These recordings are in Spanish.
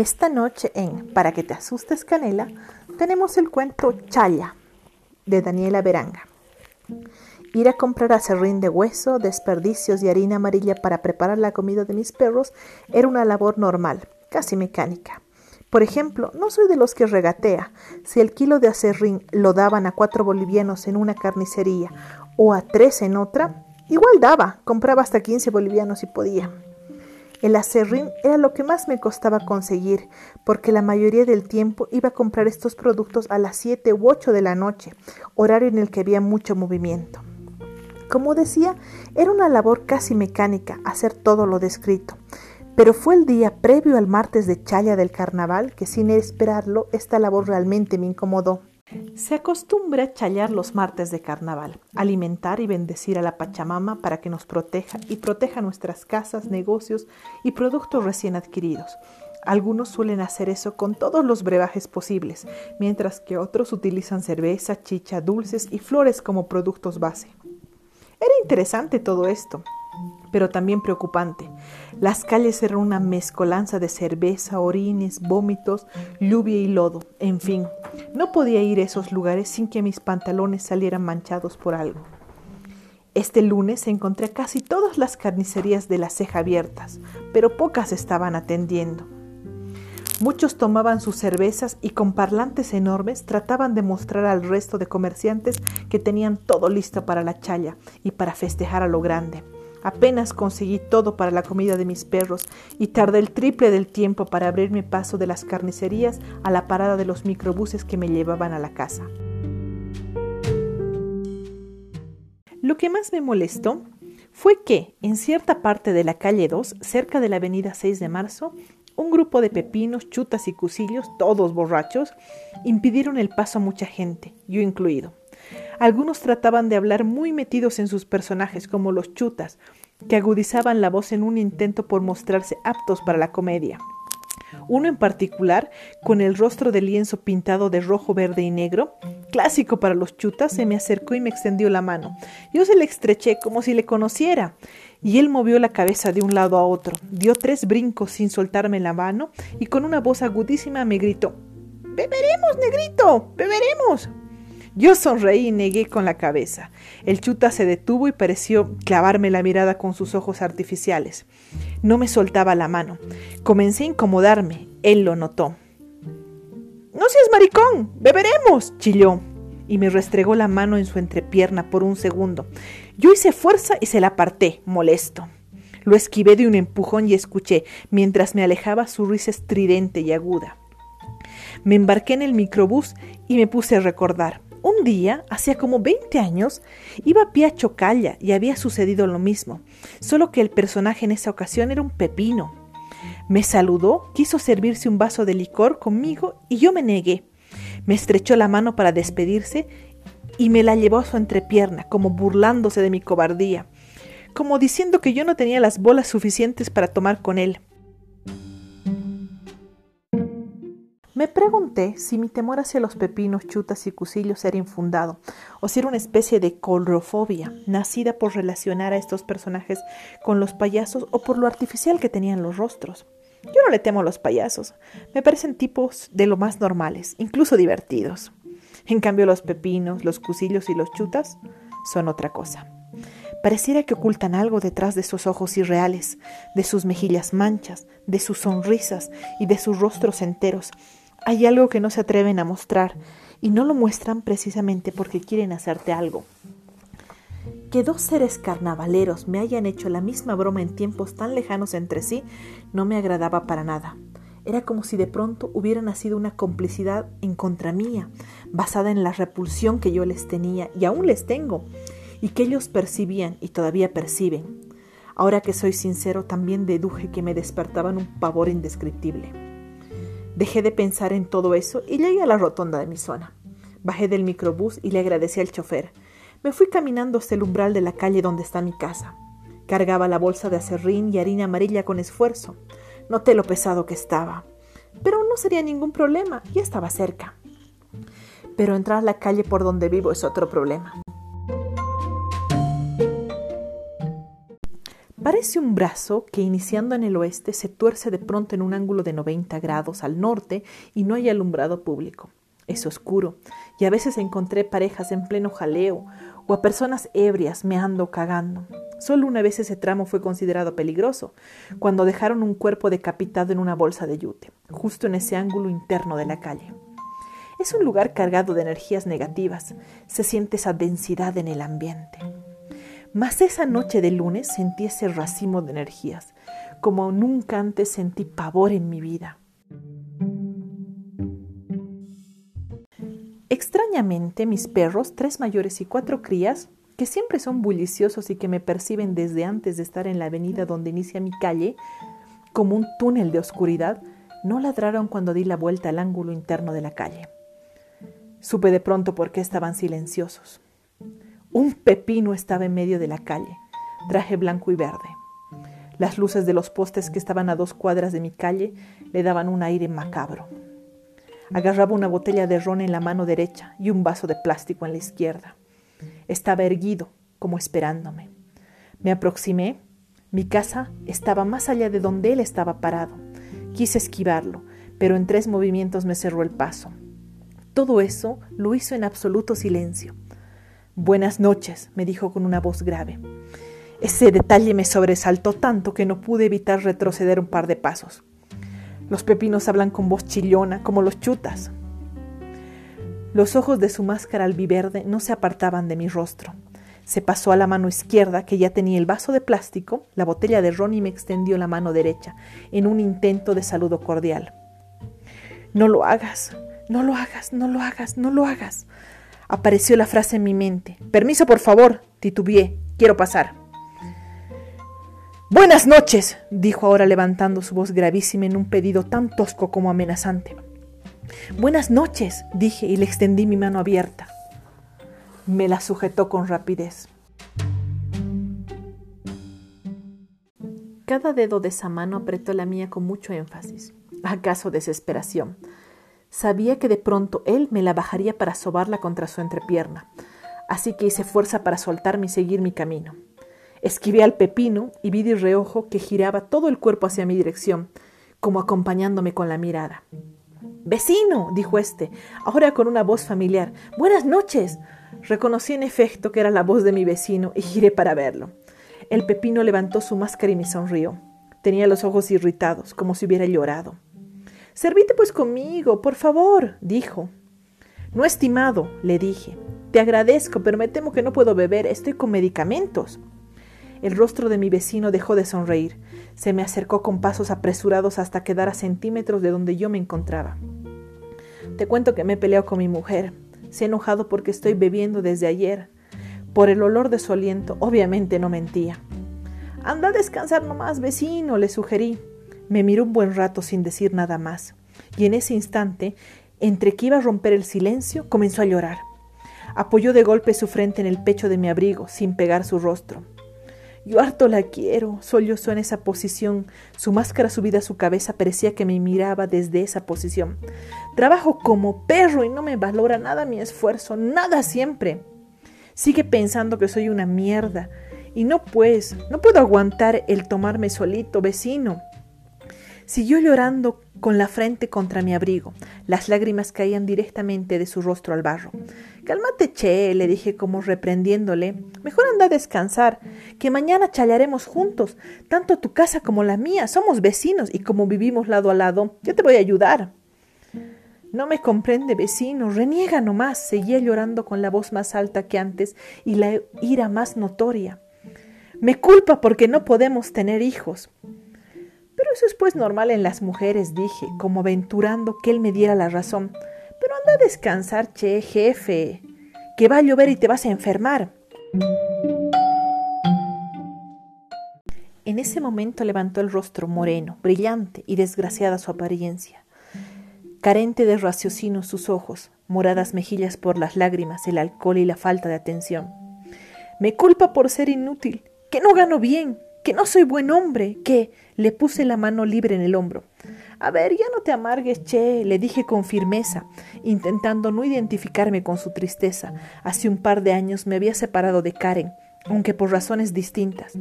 Esta noche en Para que te asustes Canela tenemos el cuento Chaya de Daniela Beranga. Ir a comprar acerrín de hueso, desperdicios y harina amarilla para preparar la comida de mis perros era una labor normal, casi mecánica. Por ejemplo, no soy de los que regatea. Si el kilo de acerrín lo daban a cuatro bolivianos en una carnicería o a tres en otra, igual daba, compraba hasta 15 bolivianos si podía. El acerrín era lo que más me costaba conseguir, porque la mayoría del tiempo iba a comprar estos productos a las 7 u 8 de la noche, horario en el que había mucho movimiento. Como decía, era una labor casi mecánica hacer todo lo descrito. Pero fue el día previo al martes de chaya del carnaval que sin esperarlo esta labor realmente me incomodó. Se acostumbra chayar los martes de carnaval, alimentar y bendecir a la Pachamama para que nos proteja y proteja nuestras casas, negocios y productos recién adquiridos. Algunos suelen hacer eso con todos los brebajes posibles, mientras que otros utilizan cerveza, chicha, dulces y flores como productos base. Era interesante todo esto, pero también preocupante. Las calles eran una mezcolanza de cerveza, orines, vómitos, lluvia y lodo, en fin, no podía ir a esos lugares sin que mis pantalones salieran manchados por algo. Este lunes encontré casi todas las carnicerías de la ceja abiertas, pero pocas estaban atendiendo. Muchos tomaban sus cervezas y con parlantes enormes trataban de mostrar al resto de comerciantes que tenían todo listo para la chaya y para festejar a lo grande. Apenas conseguí todo para la comida de mis perros y tardé el triple del tiempo para abrirme paso de las carnicerías a la parada de los microbuses que me llevaban a la casa. Lo que más me molestó fue que, en cierta parte de la calle 2, cerca de la avenida 6 de marzo, un grupo de pepinos, chutas y cusillos, todos borrachos, impidieron el paso a mucha gente, yo incluido. Algunos trataban de hablar muy metidos en sus personajes, como los chutas, que agudizaban la voz en un intento por mostrarse aptos para la comedia. Uno en particular, con el rostro de lienzo pintado de rojo, verde y negro, clásico para los chutas, se me acercó y me extendió la mano. Yo se le estreché como si le conociera, y él movió la cabeza de un lado a otro, dio tres brincos sin soltarme la mano y con una voz agudísima me gritó Beberemos, negrito, beberemos. Yo sonreí y negué con la cabeza. El chuta se detuvo y pareció clavarme la mirada con sus ojos artificiales. No me soltaba la mano. Comencé a incomodarme. Él lo notó. No seas maricón. Beberemos. chilló. Y me restregó la mano en su entrepierna por un segundo. Yo hice fuerza y se la aparté, molesto. Lo esquivé de un empujón y escuché, mientras me alejaba, su risa estridente y aguda. Me embarqué en el microbús y me puse a recordar. Un día, hacía como 20 años, iba a pie a Chocalla y había sucedido lo mismo, solo que el personaje en esa ocasión era un pepino. Me saludó, quiso servirse un vaso de licor conmigo y yo me negué. Me estrechó la mano para despedirse y me la llevó a su entrepierna, como burlándose de mi cobardía, como diciendo que yo no tenía las bolas suficientes para tomar con él. Me pregunté si mi temor hacia los pepinos, chutas y cusillos era infundado, o si era una especie de colrofobia, nacida por relacionar a estos personajes con los payasos o por lo artificial que tenían los rostros. Yo no le temo a los payasos, me parecen tipos de lo más normales, incluso divertidos. En cambio los pepinos, los cusillos y los chutas son otra cosa. Pareciera que ocultan algo detrás de sus ojos irreales, de sus mejillas manchas, de sus sonrisas y de sus rostros enteros, hay algo que no se atreven a mostrar y no lo muestran precisamente porque quieren hacerte algo. Que dos seres carnavaleros me hayan hecho la misma broma en tiempos tan lejanos entre sí no me agradaba para nada. Era como si de pronto hubiera nacido una complicidad en contra mía, basada en la repulsión que yo les tenía y aún les tengo, y que ellos percibían y todavía perciben. Ahora que soy sincero, también deduje que me despertaban un pavor indescriptible. Dejé de pensar en todo eso y llegué a la rotonda de mi zona. Bajé del microbús y le agradecí al chofer. Me fui caminando hasta el umbral de la calle donde está mi casa. Cargaba la bolsa de acerrín y harina amarilla con esfuerzo. Noté lo pesado que estaba. Pero no sería ningún problema, ya estaba cerca. Pero entrar a la calle por donde vivo es otro problema. Parece un brazo que iniciando en el oeste se tuerce de pronto en un ángulo de 90 grados al norte y no hay alumbrado público. Es oscuro y a veces encontré parejas en pleno jaleo o a personas ebrias meando cagando. Solo una vez ese tramo fue considerado peligroso, cuando dejaron un cuerpo decapitado en una bolsa de yute, justo en ese ángulo interno de la calle. Es un lugar cargado de energías negativas, se siente esa densidad en el ambiente. Mas esa noche de lunes sentí ese racimo de energías, como nunca antes sentí pavor en mi vida. Extrañamente, mis perros, tres mayores y cuatro crías, que siempre son bulliciosos y que me perciben desde antes de estar en la avenida donde inicia mi calle, como un túnel de oscuridad, no ladraron cuando di la vuelta al ángulo interno de la calle. Supe de pronto por qué estaban silenciosos. Un pepino estaba en medio de la calle, traje blanco y verde. Las luces de los postes que estaban a dos cuadras de mi calle le daban un aire macabro. Agarraba una botella de ron en la mano derecha y un vaso de plástico en la izquierda. Estaba erguido, como esperándome. Me aproximé. Mi casa estaba más allá de donde él estaba parado. Quise esquivarlo, pero en tres movimientos me cerró el paso. Todo eso lo hizo en absoluto silencio. Buenas noches, me dijo con una voz grave. Ese detalle me sobresaltó tanto que no pude evitar retroceder un par de pasos. Los pepinos hablan con voz chillona, como los chutas. Los ojos de su máscara albiverde no se apartaban de mi rostro. Se pasó a la mano izquierda, que ya tenía el vaso de plástico, la botella de ron y me extendió la mano derecha, en un intento de saludo cordial. No lo hagas, no lo hagas, no lo hagas, no lo hagas, Apareció la frase en mi mente. Permiso, por favor, titubeé. Quiero pasar. Buenas noches, dijo ahora levantando su voz gravísima en un pedido tan tosco como amenazante. Buenas noches, dije y le extendí mi mano abierta. Me la sujetó con rapidez. Cada dedo de esa mano apretó la mía con mucho énfasis. ¿Acaso desesperación? Sabía que de pronto él me la bajaría para sobarla contra su entrepierna, así que hice fuerza para soltarme y seguir mi camino. Esquivé al pepino y vi de reojo que giraba todo el cuerpo hacia mi dirección, como acompañándome con la mirada. Vecino, dijo éste, ahora con una voz familiar. Buenas noches. Reconocí en efecto que era la voz de mi vecino y giré para verlo. El pepino levantó su máscara y me sonrió. Tenía los ojos irritados, como si hubiera llorado. Servite pues conmigo, por favor, dijo. No, estimado, le dije. Te agradezco, pero me temo que no puedo beber, estoy con medicamentos. El rostro de mi vecino dejó de sonreír. Se me acercó con pasos apresurados hasta quedar a centímetros de donde yo me encontraba. Te cuento que me he peleado con mi mujer. Se ha enojado porque estoy bebiendo desde ayer. Por el olor de su aliento, obviamente no mentía. Anda a descansar nomás, vecino, le sugerí. Me miró un buen rato sin decir nada más, y en ese instante, entre que iba a romper el silencio, comenzó a llorar. Apoyó de golpe su frente en el pecho de mi abrigo, sin pegar su rostro. Yo harto la quiero, sollozó en esa posición. Su máscara subida a su cabeza parecía que me miraba desde esa posición. Trabajo como perro y no me valora nada mi esfuerzo, nada siempre. Sigue pensando que soy una mierda. Y no pues, no puedo aguantar el tomarme solito, vecino. Siguió llorando con la frente contra mi abrigo. Las lágrimas caían directamente de su rostro al barro. Cálmate, che, le dije como reprendiéndole. Mejor anda a descansar, que mañana chalaremos juntos. Tanto tu casa como la mía. Somos vecinos y como vivimos lado a lado, yo te voy a ayudar. No me comprende, vecino, reniega nomás. Seguía llorando con la voz más alta que antes y la ira más notoria. Me culpa porque no podemos tener hijos. Eso es pues normal en las mujeres, dije, como aventurando que él me diera la razón. Pero anda a descansar, che, jefe, que va a llover y te vas a enfermar. En ese momento levantó el rostro moreno, brillante y desgraciada su apariencia. Carente de raciocinio sus ojos, moradas mejillas por las lágrimas, el alcohol y la falta de atención. Me culpa por ser inútil, que no gano bien, que no soy buen hombre, que le puse la mano libre en el hombro. A ver, ya no te amargues, che, le dije con firmeza, intentando no identificarme con su tristeza. Hace un par de años me había separado de Karen, aunque por razones distintas.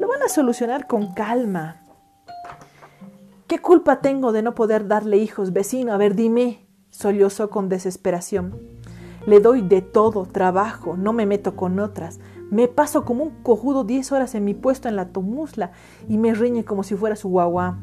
Lo van a solucionar con calma. ¿Qué culpa tengo de no poder darle hijos, vecino? A ver, dime, sollozó con desesperación. Le doy de todo, trabajo, no me meto con otras. Me paso como un cojudo diez horas en mi puesto en la tomusla y me riñe como si fuera su guagua.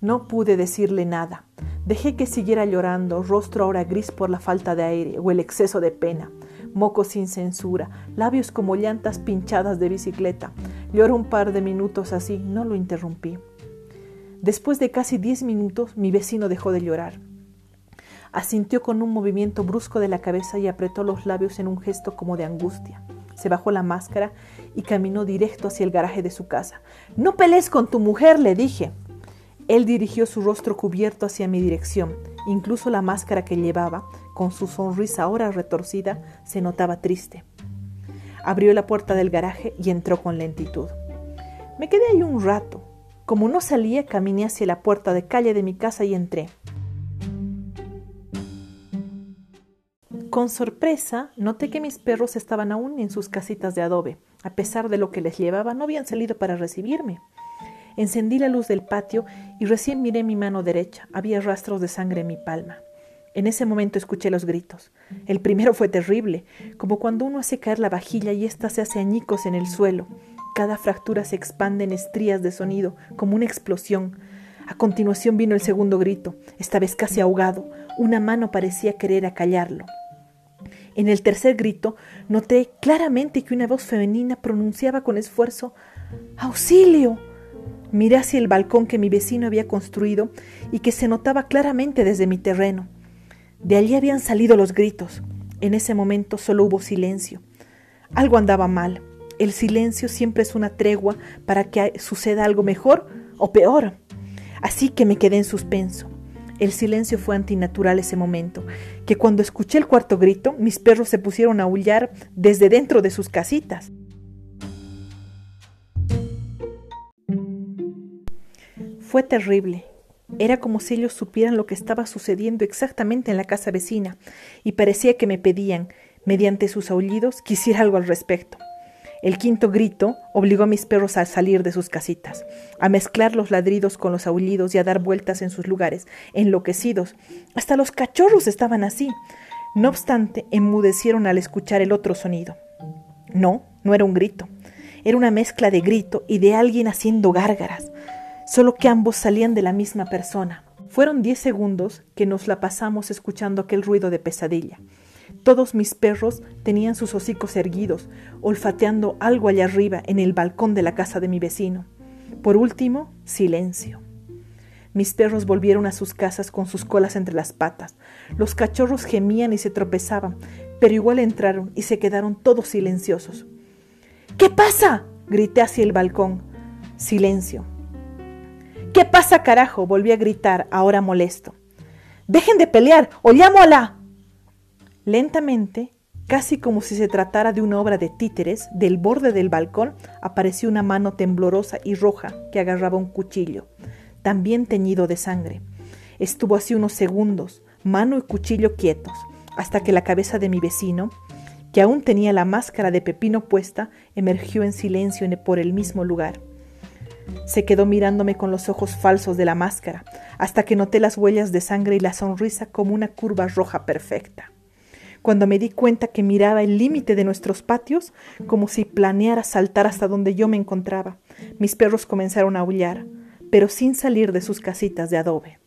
No pude decirle nada. Dejé que siguiera llorando, rostro ahora gris por la falta de aire o el exceso de pena, mocos sin censura, labios como llantas pinchadas de bicicleta. Lloró un par de minutos así, no lo interrumpí. Después de casi diez minutos, mi vecino dejó de llorar. Asintió con un movimiento brusco de la cabeza y apretó los labios en un gesto como de angustia. Se bajó la máscara y caminó directo hacia el garaje de su casa. No pelees con tu mujer, le dije. Él dirigió su rostro cubierto hacia mi dirección. Incluso la máscara que llevaba, con su sonrisa ahora retorcida, se notaba triste. Abrió la puerta del garaje y entró con lentitud. Me quedé ahí un rato. Como no salía, caminé hacia la puerta de calle de mi casa y entré. Con sorpresa, noté que mis perros estaban aún en sus casitas de adobe. A pesar de lo que les llevaba, no habían salido para recibirme. Encendí la luz del patio y recién miré mi mano derecha. Había rastros de sangre en mi palma. En ese momento escuché los gritos. El primero fue terrible, como cuando uno hace caer la vajilla y ésta se hace añicos en el suelo. Cada fractura se expande en estrías de sonido, como una explosión. A continuación vino el segundo grito, esta vez casi ahogado. Una mano parecía querer acallarlo. En el tercer grito noté claramente que una voz femenina pronunciaba con esfuerzo ¡Auxilio! Miré hacia el balcón que mi vecino había construido y que se notaba claramente desde mi terreno. De allí habían salido los gritos. En ese momento solo hubo silencio. Algo andaba mal. El silencio siempre es una tregua para que suceda algo mejor o peor. Así que me quedé en suspenso. El silencio fue antinatural ese momento, que cuando escuché el cuarto grito, mis perros se pusieron a aullar desde dentro de sus casitas. Fue terrible. Era como si ellos supieran lo que estaba sucediendo exactamente en la casa vecina, y parecía que me pedían, mediante sus aullidos, que hiciera algo al respecto. El quinto grito obligó a mis perros a salir de sus casitas, a mezclar los ladridos con los aullidos y a dar vueltas en sus lugares, enloquecidos. Hasta los cachorros estaban así. No obstante, enmudecieron al escuchar el otro sonido. No, no era un grito. Era una mezcla de grito y de alguien haciendo gárgaras, solo que ambos salían de la misma persona. Fueron diez segundos que nos la pasamos escuchando aquel ruido de pesadilla. Todos mis perros tenían sus hocicos erguidos, olfateando algo allá arriba en el balcón de la casa de mi vecino. Por último, silencio. Mis perros volvieron a sus casas con sus colas entre las patas. Los cachorros gemían y se tropezaban, pero igual entraron y se quedaron todos silenciosos. ¿Qué pasa? grité hacia el balcón. Silencio. ¿Qué pasa, carajo? volví a gritar, ahora molesto. Dejen de pelear o llamo a la. Lentamente, casi como si se tratara de una obra de títeres, del borde del balcón apareció una mano temblorosa y roja que agarraba un cuchillo, también teñido de sangre. Estuvo así unos segundos, mano y cuchillo quietos, hasta que la cabeza de mi vecino, que aún tenía la máscara de pepino puesta, emergió en silencio por el mismo lugar. Se quedó mirándome con los ojos falsos de la máscara, hasta que noté las huellas de sangre y la sonrisa como una curva roja perfecta cuando me di cuenta que miraba el límite de nuestros patios como si planeara saltar hasta donde yo me encontraba. Mis perros comenzaron a aullar, pero sin salir de sus casitas de adobe.